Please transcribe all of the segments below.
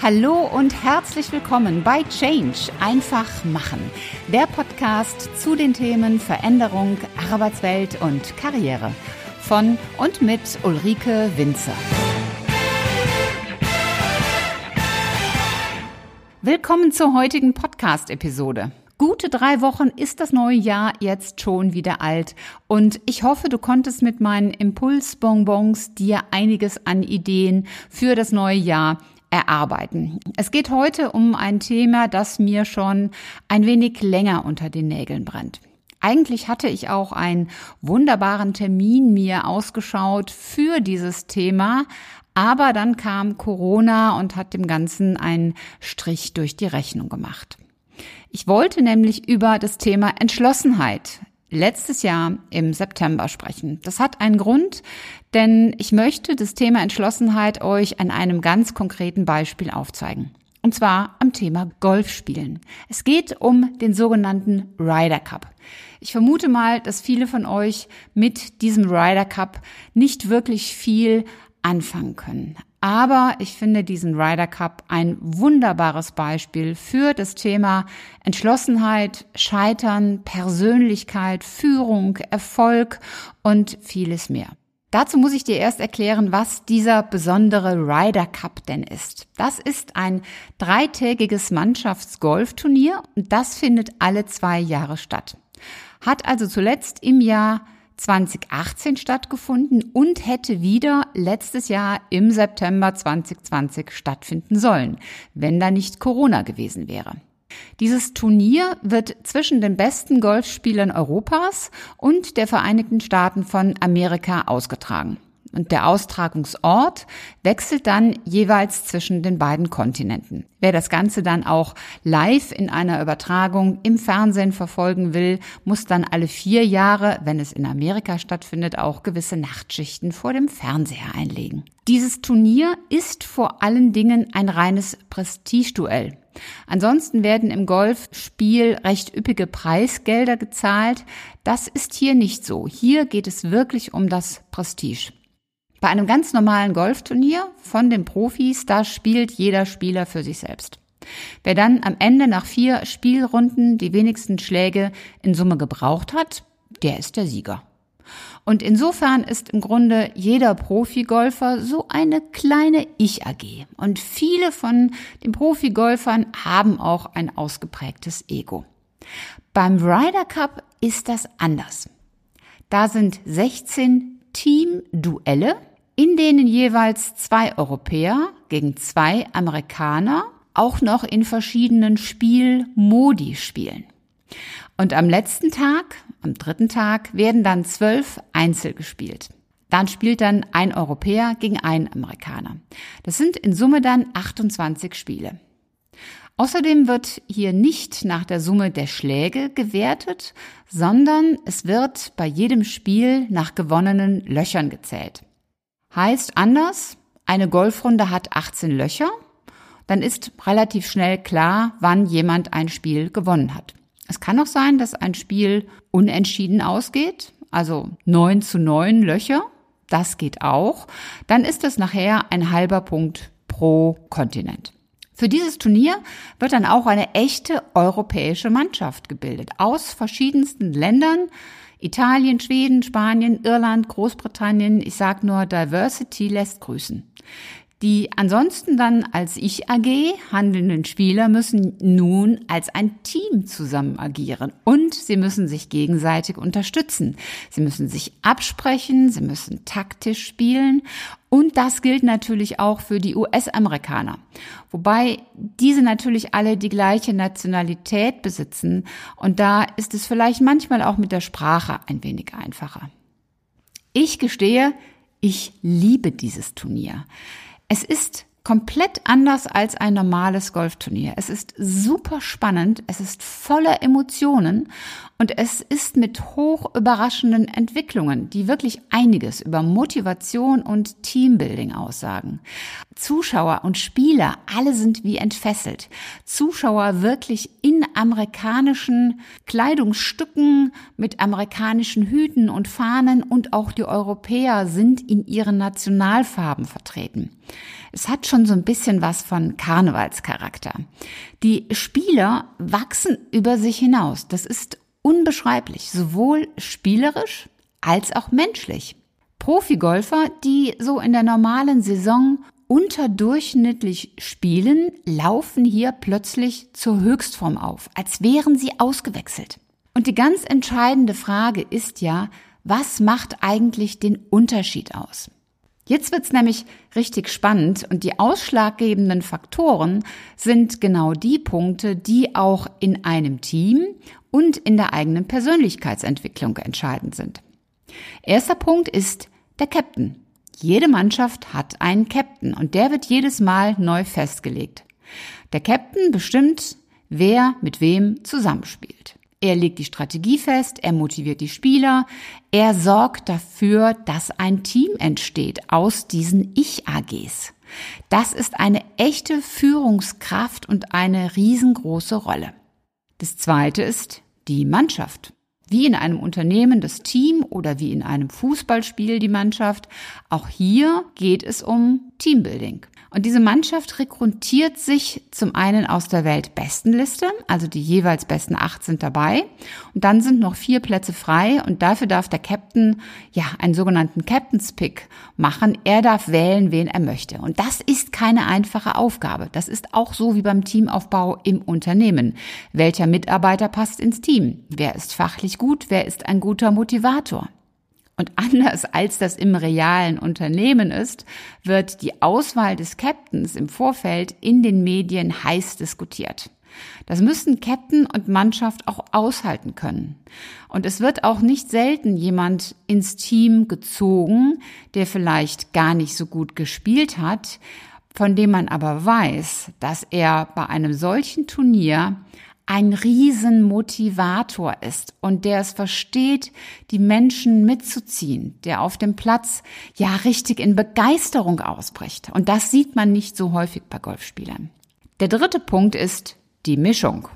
Hallo und herzlich willkommen bei Change einfach machen, der Podcast zu den Themen Veränderung, Arbeitswelt und Karriere von und mit Ulrike Winzer. Willkommen zur heutigen Podcast-Episode. Gute drei Wochen ist das neue Jahr jetzt schon wieder alt und ich hoffe, du konntest mit meinen Impulsbonbons dir einiges an Ideen für das neue Jahr erarbeiten. Es geht heute um ein Thema, das mir schon ein wenig länger unter den Nägeln brennt. Eigentlich hatte ich auch einen wunderbaren Termin mir ausgeschaut für dieses Thema, aber dann kam Corona und hat dem Ganzen einen Strich durch die Rechnung gemacht. Ich wollte nämlich über das Thema Entschlossenheit letztes Jahr im September sprechen. Das hat einen Grund, denn ich möchte das Thema Entschlossenheit euch an einem ganz konkreten Beispiel aufzeigen. Und zwar am Thema Golfspielen. Es geht um den sogenannten Ryder Cup. Ich vermute mal, dass viele von euch mit diesem Ryder Cup nicht wirklich viel anfangen können. Aber ich finde diesen Ryder Cup ein wunderbares Beispiel für das Thema Entschlossenheit, Scheitern, Persönlichkeit, Führung, Erfolg und vieles mehr. Dazu muss ich dir erst erklären, was dieser besondere Ryder Cup denn ist. Das ist ein dreitägiges Mannschaftsgolfturnier und das findet alle zwei Jahre statt. Hat also zuletzt im Jahr 2018 stattgefunden und hätte wieder letztes Jahr im September 2020 stattfinden sollen, wenn da nicht Corona gewesen wäre. Dieses Turnier wird zwischen den besten Golfspielern Europas und der Vereinigten Staaten von Amerika ausgetragen. Und der Austragungsort wechselt dann jeweils zwischen den beiden Kontinenten. Wer das Ganze dann auch live in einer Übertragung im Fernsehen verfolgen will, muss dann alle vier Jahre, wenn es in Amerika stattfindet, auch gewisse Nachtschichten vor dem Fernseher einlegen. Dieses Turnier ist vor allen Dingen ein reines Prestigeduell. Ansonsten werden im Golfspiel recht üppige Preisgelder gezahlt. Das ist hier nicht so. Hier geht es wirklich um das Prestige. Bei einem ganz normalen Golfturnier von den Profis, da spielt jeder Spieler für sich selbst. Wer dann am Ende nach vier Spielrunden die wenigsten Schläge in Summe gebraucht hat, der ist der Sieger. Und insofern ist im Grunde jeder Profigolfer so eine kleine Ich-AG. Und viele von den Profigolfern haben auch ein ausgeprägtes Ego. Beim Ryder Cup ist das anders. Da sind 16 Teamduelle in denen jeweils zwei Europäer gegen zwei Amerikaner auch noch in verschiedenen Spielmodi spielen. Und am letzten Tag, am dritten Tag, werden dann zwölf Einzel gespielt. Dann spielt dann ein Europäer gegen einen Amerikaner. Das sind in Summe dann 28 Spiele. Außerdem wird hier nicht nach der Summe der Schläge gewertet, sondern es wird bei jedem Spiel nach gewonnenen Löchern gezählt. Heißt anders, eine Golfrunde hat 18 Löcher, dann ist relativ schnell klar, wann jemand ein Spiel gewonnen hat. Es kann auch sein, dass ein Spiel unentschieden ausgeht, also 9 zu 9 Löcher, das geht auch. Dann ist es nachher ein halber Punkt pro Kontinent. Für dieses Turnier wird dann auch eine echte europäische Mannschaft gebildet. Aus verschiedensten Ländern, Italien, Schweden, Spanien, Irland, Großbritannien, ich sag nur Diversity lässt grüßen. Die ansonsten dann als Ich AG handelnden Spieler müssen nun als ein Team zusammen agieren und sie müssen sich gegenseitig unterstützen. Sie müssen sich absprechen, sie müssen taktisch spielen und das gilt natürlich auch für die US-Amerikaner. Wobei diese natürlich alle die gleiche Nationalität besitzen und da ist es vielleicht manchmal auch mit der Sprache ein wenig einfacher. Ich gestehe, ich liebe dieses Turnier. Es ist komplett anders als ein normales Golfturnier. Es ist super spannend, es ist voller Emotionen und es ist mit hoch überraschenden Entwicklungen, die wirklich einiges über Motivation und Teambuilding aussagen. Zuschauer und Spieler, alle sind wie entfesselt. Zuschauer wirklich in amerikanischen Kleidungsstücken, mit amerikanischen Hüten und Fahnen und auch die Europäer sind in ihren Nationalfarben vertreten. Es hat schon so ein bisschen was von Karnevalscharakter. Die Spieler wachsen über sich hinaus. Das ist unbeschreiblich, sowohl spielerisch als auch menschlich. Profigolfer, die so in der normalen Saison unterdurchschnittlich spielen, laufen hier plötzlich zur Höchstform auf, als wären sie ausgewechselt. Und die ganz entscheidende Frage ist ja, was macht eigentlich den Unterschied aus? Jetzt wird's nämlich richtig spannend und die ausschlaggebenden Faktoren sind genau die Punkte, die auch in einem Team und in der eigenen Persönlichkeitsentwicklung entscheidend sind. Erster Punkt ist der Captain. Jede Mannschaft hat einen Captain und der wird jedes Mal neu festgelegt. Der Captain bestimmt, wer mit wem zusammenspielt. Er legt die Strategie fest, er motiviert die Spieler, er sorgt dafür, dass ein Team entsteht aus diesen Ich-AGs. Das ist eine echte Führungskraft und eine riesengroße Rolle. Das zweite ist die Mannschaft. Wie in einem Unternehmen das Team oder wie in einem Fußballspiel die Mannschaft. Auch hier geht es um Teambuilding. Und diese Mannschaft rekrutiert sich zum einen aus der Weltbestenliste, also die jeweils besten acht sind dabei. Und dann sind noch vier Plätze frei und dafür darf der Captain, ja, einen sogenannten Captain's Pick machen. Er darf wählen, wen er möchte. Und das ist keine einfache Aufgabe. Das ist auch so wie beim Teamaufbau im Unternehmen. Welcher Mitarbeiter passt ins Team? Wer ist fachlich gut? Wer ist ein guter Motivator? Und anders als das im realen Unternehmen ist, wird die Auswahl des Captains im Vorfeld in den Medien heiß diskutiert. Das müssen Captain und Mannschaft auch aushalten können. Und es wird auch nicht selten jemand ins Team gezogen, der vielleicht gar nicht so gut gespielt hat, von dem man aber weiß, dass er bei einem solchen Turnier ein Riesenmotivator ist und der es versteht, die Menschen mitzuziehen, der auf dem Platz ja richtig in Begeisterung ausbricht. Und das sieht man nicht so häufig bei Golfspielern. Der dritte Punkt ist die Mischung.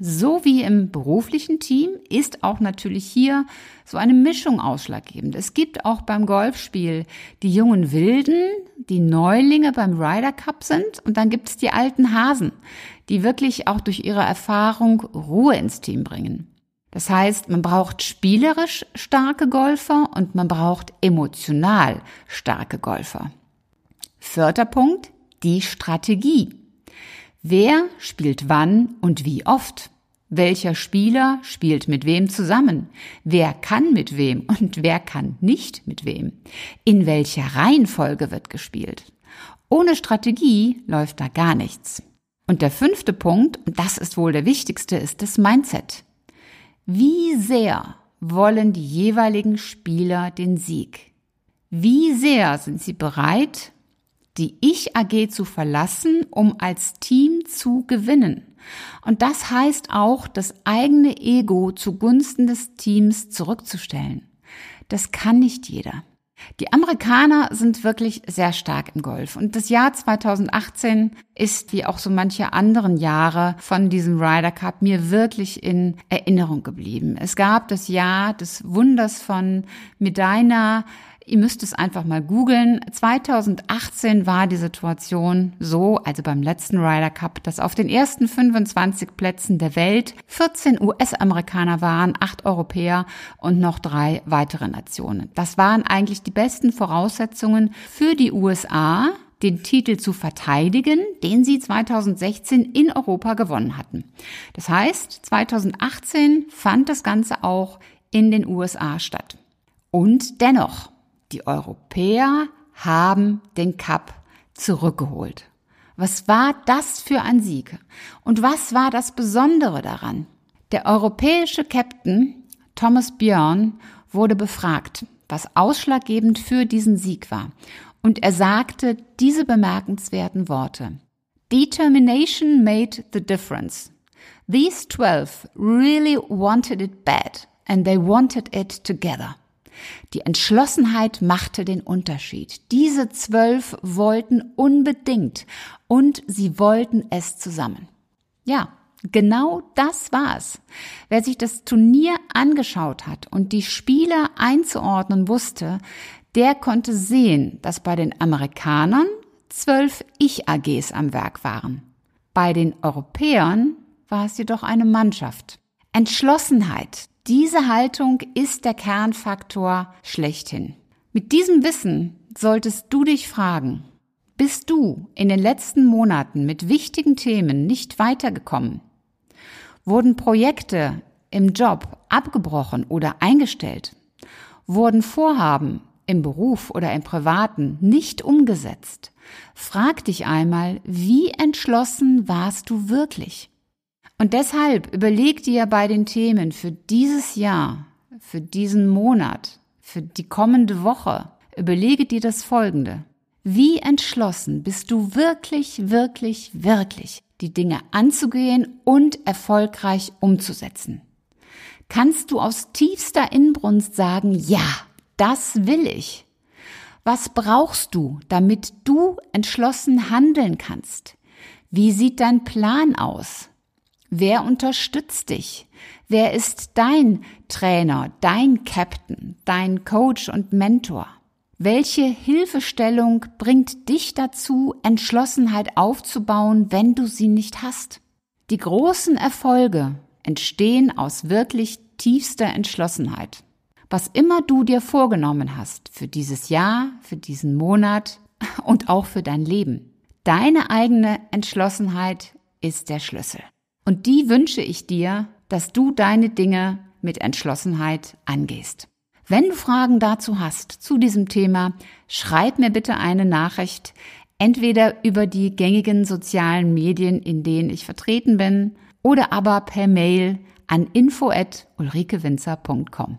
So wie im beruflichen Team ist auch natürlich hier so eine Mischung ausschlaggebend. Es gibt auch beim Golfspiel die jungen Wilden, die Neulinge beim Ryder Cup sind und dann gibt es die alten Hasen, die wirklich auch durch ihre Erfahrung Ruhe ins Team bringen. Das heißt, man braucht spielerisch starke Golfer und man braucht emotional starke Golfer. Vierter Punkt, die Strategie. Wer spielt wann und wie oft? Welcher Spieler spielt mit wem zusammen? Wer kann mit wem und wer kann nicht mit wem? In welcher Reihenfolge wird gespielt? Ohne Strategie läuft da gar nichts. Und der fünfte Punkt, und das ist wohl der wichtigste, ist das Mindset. Wie sehr wollen die jeweiligen Spieler den Sieg? Wie sehr sind sie bereit, die Ich-AG zu verlassen, um als Team zu gewinnen. Und das heißt auch, das eigene Ego zugunsten des Teams zurückzustellen. Das kann nicht jeder. Die Amerikaner sind wirklich sehr stark im Golf. Und das Jahr 2018 ist, wie auch so manche anderen Jahre von diesem Ryder Cup, mir wirklich in Erinnerung geblieben. Es gab das Jahr des Wunders von Medina, Ihr müsst es einfach mal googeln. 2018 war die Situation so, also beim letzten Ryder Cup, dass auf den ersten 25 Plätzen der Welt 14 US-Amerikaner waren, 8 Europäer und noch drei weitere Nationen. Das waren eigentlich die besten Voraussetzungen für die USA, den Titel zu verteidigen, den sie 2016 in Europa gewonnen hatten. Das heißt, 2018 fand das Ganze auch in den USA statt. Und dennoch, die Europäer haben den Cup zurückgeholt. Was war das für ein Sieg? Und was war das Besondere daran? Der europäische Captain Thomas Björn wurde befragt, was ausschlaggebend für diesen Sieg war. Und er sagte diese bemerkenswerten Worte. Determination made the difference. These twelve really wanted it bad and they wanted it together. Die Entschlossenheit machte den Unterschied. Diese zwölf wollten unbedingt und sie wollten es zusammen. Ja, Genau das war's. Wer sich das Turnier angeschaut hat und die Spieler einzuordnen wusste, der konnte sehen, dass bei den Amerikanern zwölf Ich-AGs am Werk waren. Bei den Europäern war es jedoch eine Mannschaft. Entschlossenheit. Diese Haltung ist der Kernfaktor schlechthin. Mit diesem Wissen solltest du dich fragen, bist du in den letzten Monaten mit wichtigen Themen nicht weitergekommen? Wurden Projekte im Job abgebrochen oder eingestellt? Wurden Vorhaben im Beruf oder im Privaten nicht umgesetzt? Frag dich einmal, wie entschlossen warst du wirklich? Und deshalb überleg dir bei den Themen für dieses Jahr, für diesen Monat, für die kommende Woche, überlege dir das Folgende. Wie entschlossen bist du wirklich, wirklich, wirklich, die Dinge anzugehen und erfolgreich umzusetzen? Kannst du aus tiefster Inbrunst sagen, ja, das will ich? Was brauchst du, damit du entschlossen handeln kannst? Wie sieht dein Plan aus? Wer unterstützt dich? Wer ist dein Trainer, dein Captain, dein Coach und Mentor? Welche Hilfestellung bringt dich dazu, Entschlossenheit aufzubauen, wenn du sie nicht hast? Die großen Erfolge entstehen aus wirklich tiefster Entschlossenheit was immer du dir vorgenommen hast für dieses Jahr, für diesen Monat und auch für dein Leben. Deine eigene Entschlossenheit ist der Schlüssel. Und die wünsche ich dir, dass du deine Dinge mit Entschlossenheit angehst. Wenn du Fragen dazu hast, zu diesem Thema, schreib mir bitte eine Nachricht, entweder über die gängigen sozialen Medien, in denen ich vertreten bin, oder aber per Mail an info@ulrikewinzer.com.